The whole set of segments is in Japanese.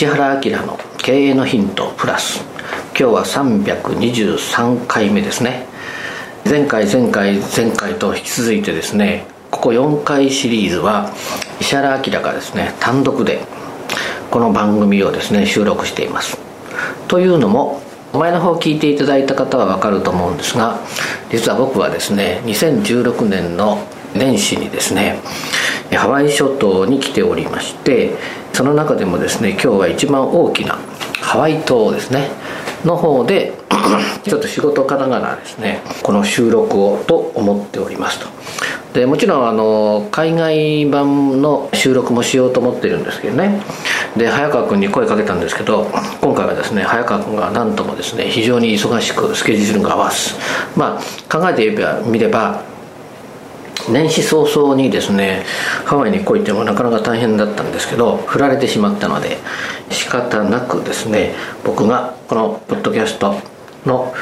石原明の経営のヒントプラス。今日は323回目ですね。前回前回前回と引き続いてですねここ4回シリーズは石原明がですね単独でこの番組をですね収録しています。というのも前の方聞いていただいた方は分かると思うんですが実は僕はですね2016年の年始にですねハワイ諸島に来ておりましてその中でもですね今日は一番大きなハワイ島ですね。の方で ちょっと仕事からがらですね。この収録をと思っておりますと。でもちろんあの海外版の収録もしようと思ってるんですけどね。で早川君に声かけたんですけど今回はですね早川君が何ともですね非常に忙しくスケジュールが合わすまあ考えてみれば年始早々にですねハワイに来いってもなかなか大変だったんですけど振られてしまったので仕方なくですね僕がこのポッドキャストの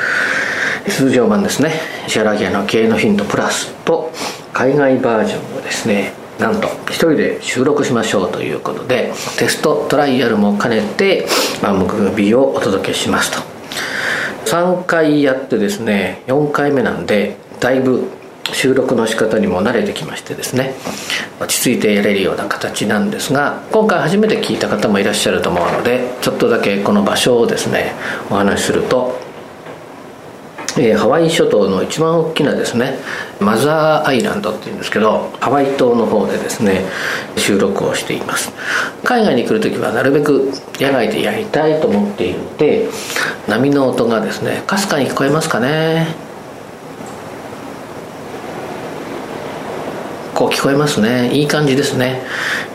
通常版ですね石原明の経営のヒントプラスと海外バージョンをですねなんと一人で収録しましょうということでテストトライアルも兼ねて番組をお届けしますと。3回やってですね4回目なんでだいぶ収録の仕方にも慣れてきましてですね落ち着いてやれるような形なんですが今回初めて聞いた方もいらっしゃると思うのでちょっとだけこの場所をですねお話しすると、えー、ハワイ諸島の一番大きなですねマザーアイランドっていうんですけどハワイ島の方でですね収録をしています。海外に来る時はなるべく野外でやりたいと思っているので波の音がですねかすかに聞こえますかね。こう聞こえますね。いい感じですね。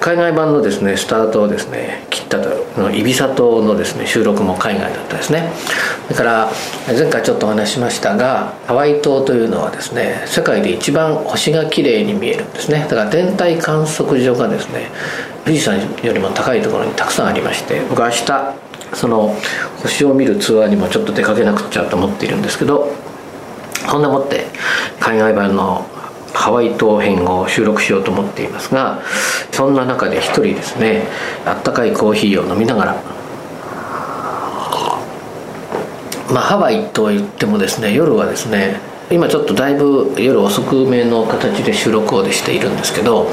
海外版のですねスタートをですね切ったとイビサ島のですね収録も海外だったですね。それから前回ちょっとお話ししましたがハワイ島というのはですね世界で一番星が綺麗に見えるんですね。だから天体観測所がですね富士山よりも高いところにたくさんありまして僕は明日その星を見るツアーにもちょっと出かけなくちゃと思っているんですけどそんなもって海外版のハワイ島編を収録しようと思っていますがそんな中で一人ですねあったかいコーヒーを飲みながらまあハワイといってもですね夜はですね今ちょっとだいぶ夜遅くめの形で収録をしているんですけど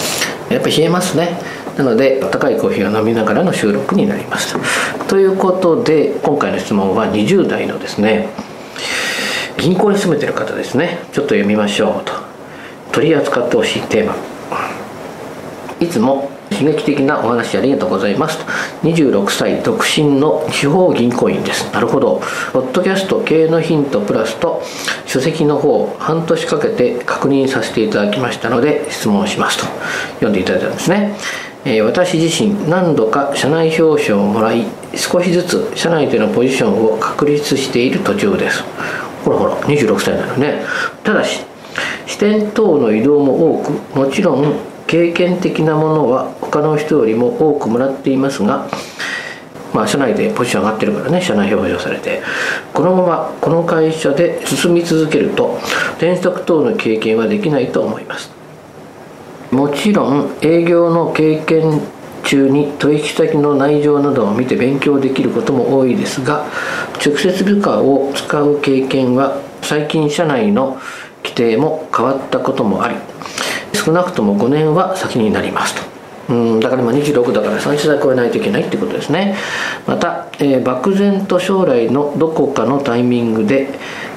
やっぱ冷えますね。なので温かいコーヒーを飲みながらの収録になります。ということで今回の質問は20代のですね銀行に勤めてる方ですね。ちょっと読みましょうと。取り扱ってほしいテーマ。いつも刺激的なお話ありがとうございます。26歳独身の地方銀行員です。なるほど。ポッドキャスト経営のヒントプラスと書籍の方半年かけて確認させていただきましたので質問しますと。読んでいただいたんですね。え私自身何度か社内表彰をもらい少しずつ社内でのポジションを確立している途中です。ほらほら26歳なのね。ただし支店等の移動も多くもちろん経験的なものは他の人よりも多くもらっていますがまあ社内でポジション上がってるからね社内表彰されて。このままこの会社で進み続けると転職等の経験はできないと思います。もちろん営業の経験中に取引先の内情などを見て勉強できることも多いですが直接部下を使う経験は最近社内の規定も変わったこともあり少なくとも5年は先になりますと。うんだから今26だから30歳超えないといけないってことですね。また、えー、漠然と将来のどこかのタイミングで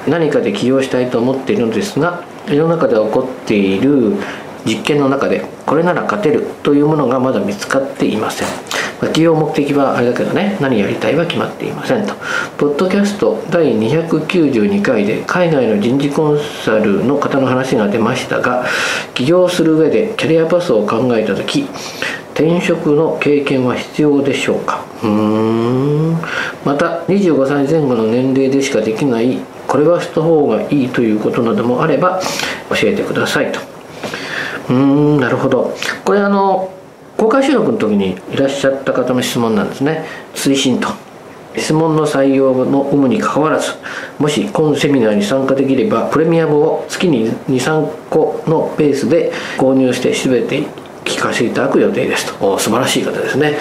何かで起用したいと思っているのですが世の中で起こっている実験の中でこれなら勝てるというものがまだ見つかっていません。まあ企業目的はあれだけどね何やりたいは決まっていませんと。ポッドキャスト第292回で海外の人事コンサルの方の話が出ましたが起業する上でキャリアパスを考えた時転職の経験は必要でしょうか？うん。また25歳前後の年齢でしかできないこれはした方がいいということなどもあれば教えてくださいと。うーんなるほど。これあの公開収録の時にいらっしゃった方の質問なんですね。推進と。質問の採用の有無にかかわらずもし今セミナーに参加できればプレミアムを月に23個のペースで購入して全て聞かせていただく予定ですと。素晴らしい方ですね。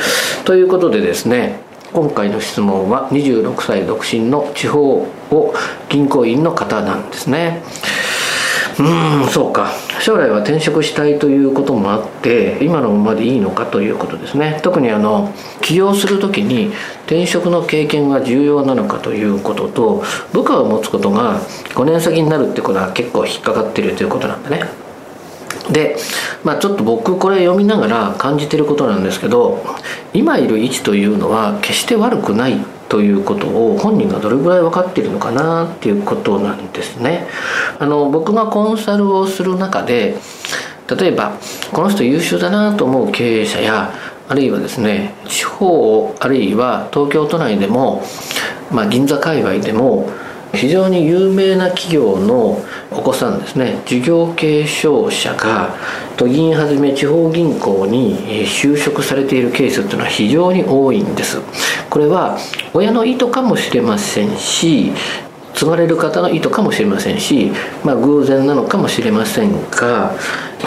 ということでですね今回の質問は26歳独身の地方を銀行員の方なんですね。うんそうか。将来は転職したいということもあって今のままでいいのかということですね。特にあの起業する時に転職の経験が重要なのかということと部下を持つことが5年先になるってことは結構引っかかってるということなんだね。で、まあ、ちょっと僕これ読みながら感じてることなんですけど今いる位置というのは決して悪くないということを本人がどれぐらい分かっているのかなっていうことなんですね。あの僕がコンサルをする中で例えばこの人優秀だなと思う経営者やあるいはですね地方あるいは東京都内でも、まあ、銀座界隈でも非常に有名な企業のお子さんですね。事業継承者が都銀はじめ地方銀行に就職されているケースっていうのは非常に多いんです。これは親の意図かもしれませんし継がれる方の意図かもしれませんし、まあ、偶然なのかもしれませんが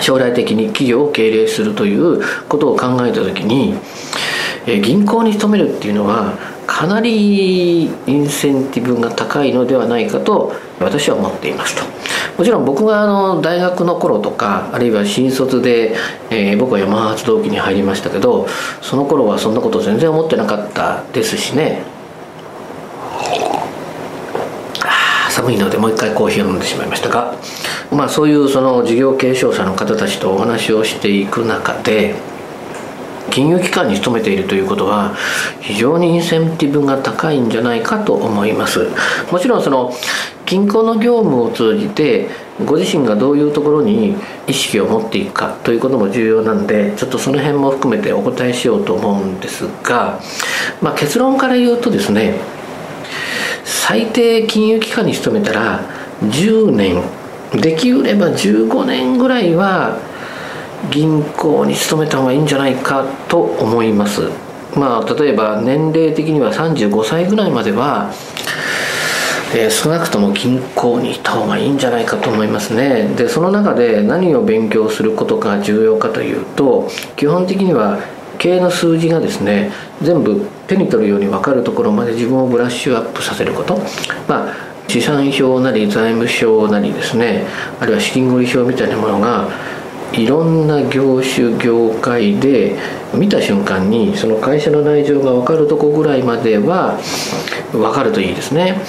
将来的に企業を経営するということを考えた時に銀行に勤めるっていうのはかなりインセンティブが高いのではないかと私は思っていますと。もちろん僕があの大学の頃とかあるいは新卒で、えー、僕は山発動機に入りましたけどその頃はそんなこと全然思ってなかったですしね。寒いのでもう一回コーヒーを飲んでしまいましたが。まあそういうその事業継承者の方たちとお話をしていく中で金融機関に勤めているということは非常にインセンティブが高いんじゃないかと思います。もちろんその銀行の業務を通じてご自身がどういうところに意識を持っていくかということも重要なんでちょっとその辺も含めてお答えしようと思うんですが、まあ、結論から言うとですね最低金融機関に勤めたら10年できれば15年ぐらいは銀行に勤めた方がいいんじゃないかと思います。まあ例えば年齢的には35歳ぐらいまでは、えー、少なくとも銀行にいた方がいいんじゃないかと思いますね。でその中で何を勉強することが重要かというと基本的には経営の数字がですね全部手に取るように分かるところまで自分をブラッシュアップさせること。まあ資産表なり財務省なりですねあるいは資金繰り表みたいなものがいろんな業種業界で見た瞬間にその会社の内情が分かるとこぐらいまでは分かるといいですね。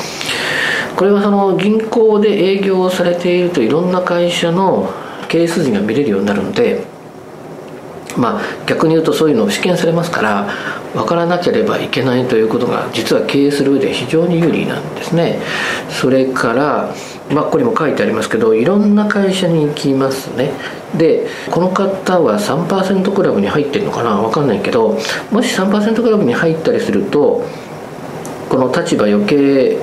これはその銀行で営業をされているといろんな会社の経営筋が見れるようになるのでまあ逆に言うとそういうのを試験されますから分からなければいけないということが実は経営する上で非常に有利なんですね。それからまあ、ここにも書いてありますけどいろんな会社に行きますね。でこの方は3%クラブに入ってるのかな？分かんないけどもし3%クラブに入ったりするとこの立場余計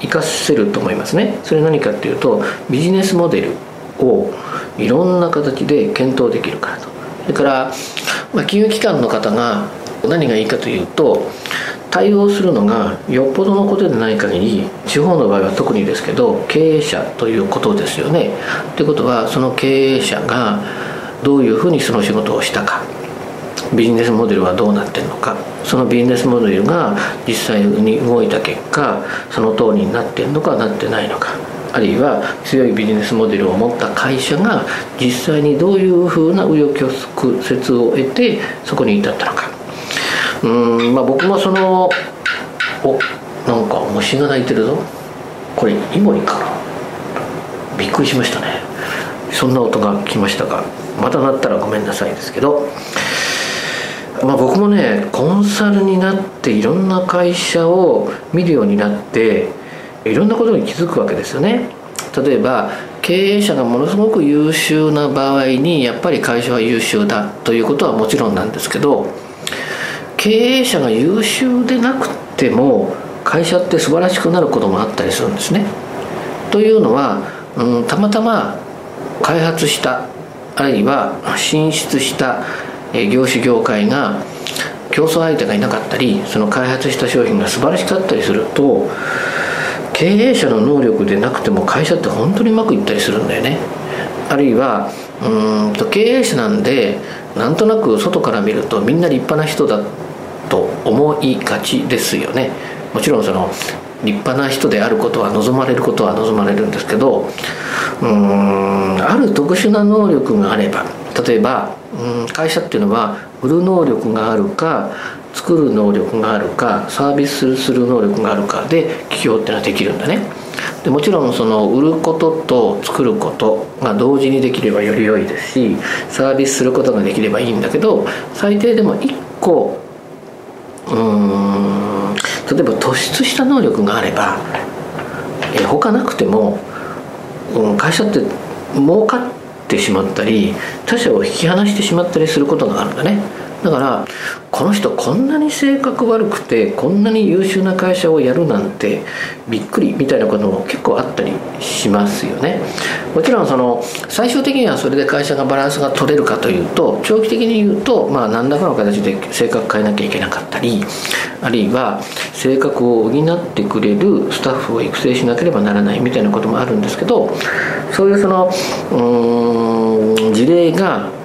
活かせると思いますね。それ何かっていうとビジネスモデルをいろんな形で検討できるからと。それから、まあ、金融機関の方が何がいいかというと対応するのがよっぽどのことでない限り地方の場合は特にですけど経営者ということですよね。ということはその経営者がどういうふうにその仕事をしたか。ビジネスモデルはどうなってるのか。そのビジネスモデルが実際に動いた結果その通りになってるのかなってないのか。あるいは強いビジネスモデルを持った会社が実際にどういうふうな紆余曲折を得てそこに至ったのか。うんまあ僕もそのおなんか虫が鳴いてるぞ。これイモリかなびっくりしましたね。そんな音が来ましたが。また鳴ったらごめんなさいですけど。まあ、僕もねコンサルになっていろんな会社を見るようになっていろんなことに気づくわけですよね。例えば経営者がものすごく優秀な場合にやっぱり会社は優秀だということはもちろんなんですけど経営者が優秀でなくても会社って素晴らしくなることもあったりするんですね。というのは、うん、たまたま開発したあるいは進出した業種業界が競争相手がいなかったりその開発した商品が素晴らしかったりすると経営者の能力でなくても会社って本当にうまくいったりするんだよねあるいはうんと経営者なんでなんとなく外から見るとみんな立派な人だと思いがちですよね。もちろんその立派な人であることは望まれることは望まれるんですけどうんある特殊な能力があれば例えばうん会社っていうのは売る能力があるか作る能力があるかサービスする能力があるかで起業っていうのはできるんだね。でもちろんその売ることと作ることが同時にできればより良いですしサービスすることができればいいんだけど最低でも1個うん。例えば突出した能力があればえ他なくても、うん、会社って儲かってしまったり他社を引き離してしまったりすることがあるんだね。だからこの人こんなに性格悪くてこんなに優秀な会社をやるなんてびっくりみたいなことも結構あったりしますよね。もちろんその最終的にはそれで会社がバランスが取れるかというと長期的に言うとまあ何らかの形で性格変えなきゃいけなかったりあるいは性格を補ってくれるスタッフを育成しなければならないみたいなこともあるんですけどそういうそのうん事例が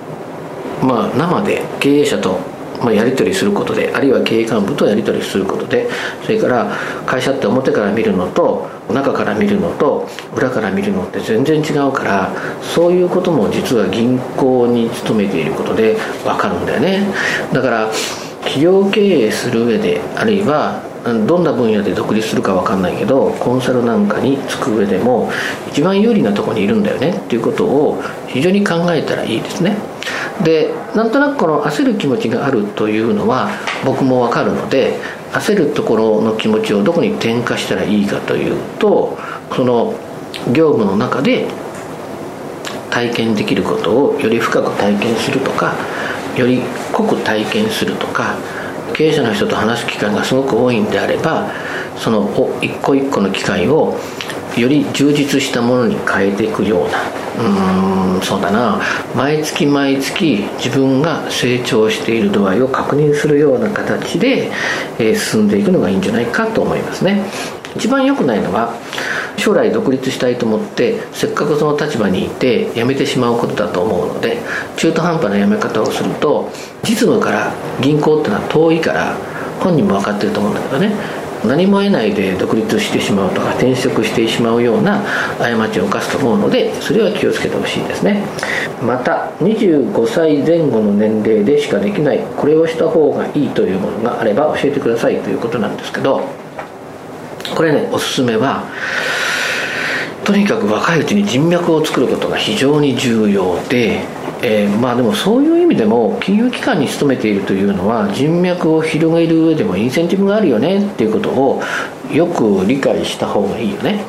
まあ、生で経営者とまあ、やり取りすることであるいは経営幹部とやり取りすることでそれから会社って表から見るのと中から見るのと裏から見るのって全然違うからそういうことも実は銀行に勤めていることで分かるんだよね。だから企業経営する上であるいはどんな分野で独立するか分かんないけどコンサルなんかに就く上でも一番有利なとこにいるんだよねっていうことを非常に考えたらいいですね。でなんとなくこの焦る気持ちがあるというのは僕も分かるので焦るところの気持ちをどこに転化したらいいかというとその業務の中で体験できることをより深く体験するとかより濃く体験するとか経営者の人と話す機会がすごく多いんであればその一個一個の機会をより充実したものに変えていくような。うんそうだな。毎月毎月自分が成長している度合いを確認するような形で、えー、進んでいくのがいいんじゃないかと思いますね。一番良くないのは将来独立したいと思ってせっかくその立場にいて辞めてしまうことだと思うので中途半端な辞め方をすると実務から銀行ってのは遠いから本人も分かってると思うんだけどね。何も得ないで独立してしまうとか転職してしまうような過ちを犯すと思うのでそれは気をつけてほしいですね。また25歳前後の年齢でしかできないこれをした方がいいというものがあれば教えてくださいということなんですけどこれねおすすめはとにかく若いうちに人脈を作ることが非常に重要でえー、まあでもそういう意味でも金融機関に勤めているというのは人脈を広げる上でもインセンティブがあるよねっていうことをよく理解した方がいいよね。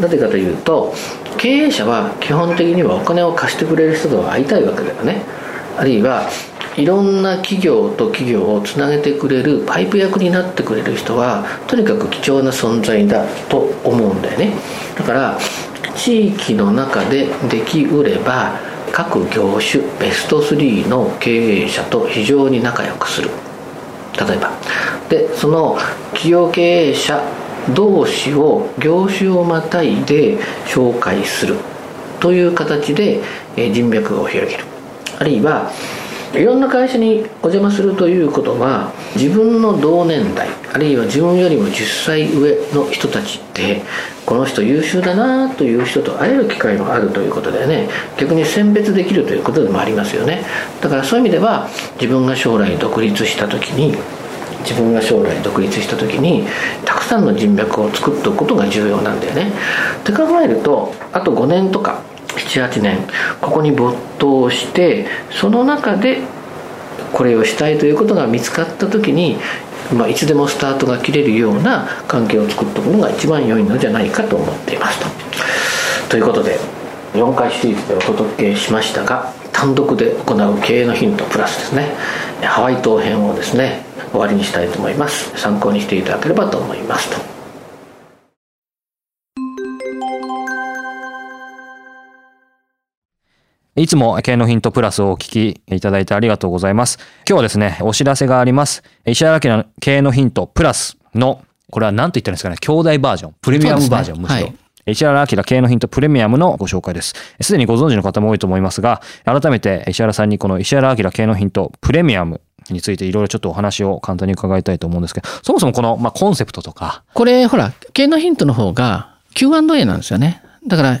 なぜかというと経営者は基本的にはお金を貸してくれる人と会いたいわけだよね。あるいはいろんな企業と企業をつなげてくれるパイプ役になってくれる人はとにかく貴重な存在だと思うんだよね。だから地域の中でできうれば各業種ベスト3の経営者と非常に仲良くする。例えば。でその企業経営者同士を業種をまたいで紹介する。という形で人脈を広げる。あるいはいろんな会社にお邪魔するということは自分の同年代あるいは自分よりも10歳上の人たちってこの人優秀だなという人と会える機会もあるということでね。逆に選別できるということでもありますよね。だからそういう意味では自分が将来独立した時に自分が将来独立した時にたくさんの人脈を作っておくことが重要なんだよね。って考えるとあと5年とか78年ここに没頭してその中でこれをしたいということが見つかった時に、まあ、いつでもスタートが切れるような関係を作っておくのが一番良いのじゃないかと思っています。と。ということで4回シリーズでお届けしましたが単独で行う経営のヒントプラスですね。ハワイ島編をですね終わりにしたいと思います。参考にしていただければと思います。といつも経営のヒントプラスをお聞きいただいてありがとうございます。今日はですね、お知らせがあります。石原家の経営のヒントプラスの、これは何と言ったらいいんですかね、兄弟バージョン、プレミアムバージョン、ね、むしろ。はい石原明経営のヒントプレミアムのご紹介です。すでにご存知の方も多いと思いますが、改めて石原さんにこの石原明経営のヒントプレミアムについていろいろちょっとお話を簡単に伺いたいと思うんですけど、そもそもこの、まあ、コンセプトとか。これ、ほら、経営のヒントの方が Q&A なんですよね。だから、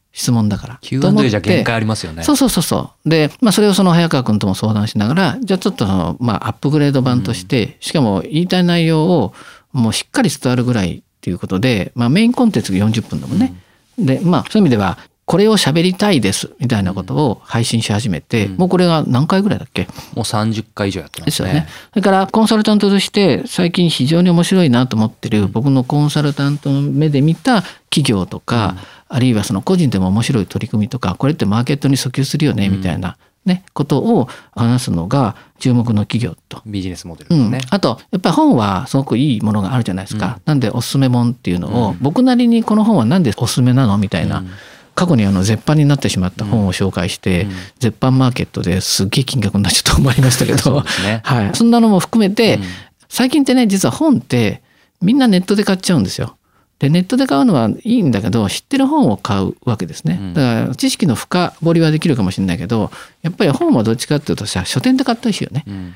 質問だから。Q&A じゃ限界ありますよね。そうそうそうそう。で、まあそれをその早川君とも相談しながら、じゃあちょっとその、まあアップグレード版として、うん、しかも言いたい内容をもうしっかり伝わるぐらいっていうことで、まあメインコンテンツが40分だもんね。うん、で、まあそういう意味では、これを喋りたいですみたいなことを配信し始めて、うん、もうこれが何回ぐらいだっけ？もう30回以上やってますね。ですよね。それからコンサルタントとして最近非常に面白いなと思ってる、僕のコンサルタントの目で見た企業とか、あるいはその個人でも面白い取り組みとかこれってマーケットに訴求するよねみたいな、ね、ことを話すのが注目の企業と。ビジネスモデルですね、うん、あとやっぱり本はすごくいいものがあるじゃないですか。うん、なんでおすすめ本っていうのを、僕なりにこの本は何でおすすめなの？みたいな。過去にあの絶版になってしまった本を紹介して、絶版マーケットですっげえ金額になっちゃったと思いましたけど、ね、はい、そんなのも含めて、最近ってね実は本ってみんなネットで買っちゃうんですよ。でネットで買うのはいいんだけど知ってる本を買うわけですね。だから知識の深掘りはできるかもしれないけどやっぱり本はどっちかっていうとさ書店で買ったりしよね、うん、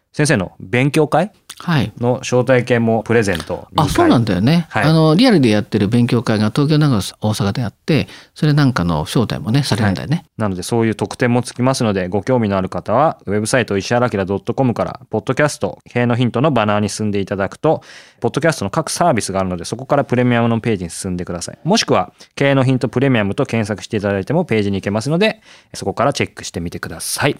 先生の勉強会？の招待券もプレゼント、はい、あそうなんだよね、はい、あのリアルでやってる勉強会が東京長野大阪であってそれなんかの招待もねされるんだよね、はい、なのでそういう特典もつきますのでご興味のある方はウェブサイト石原明 .com からポッドキャスト経営のヒントのバナーに進んでいただくとポッドキャストの各サービスがあるのでそこからプレミアムのページに進んでください。もしくは経営のヒントプレミアムと検索していただいてもページに行けますのでそこからチェックしてみてください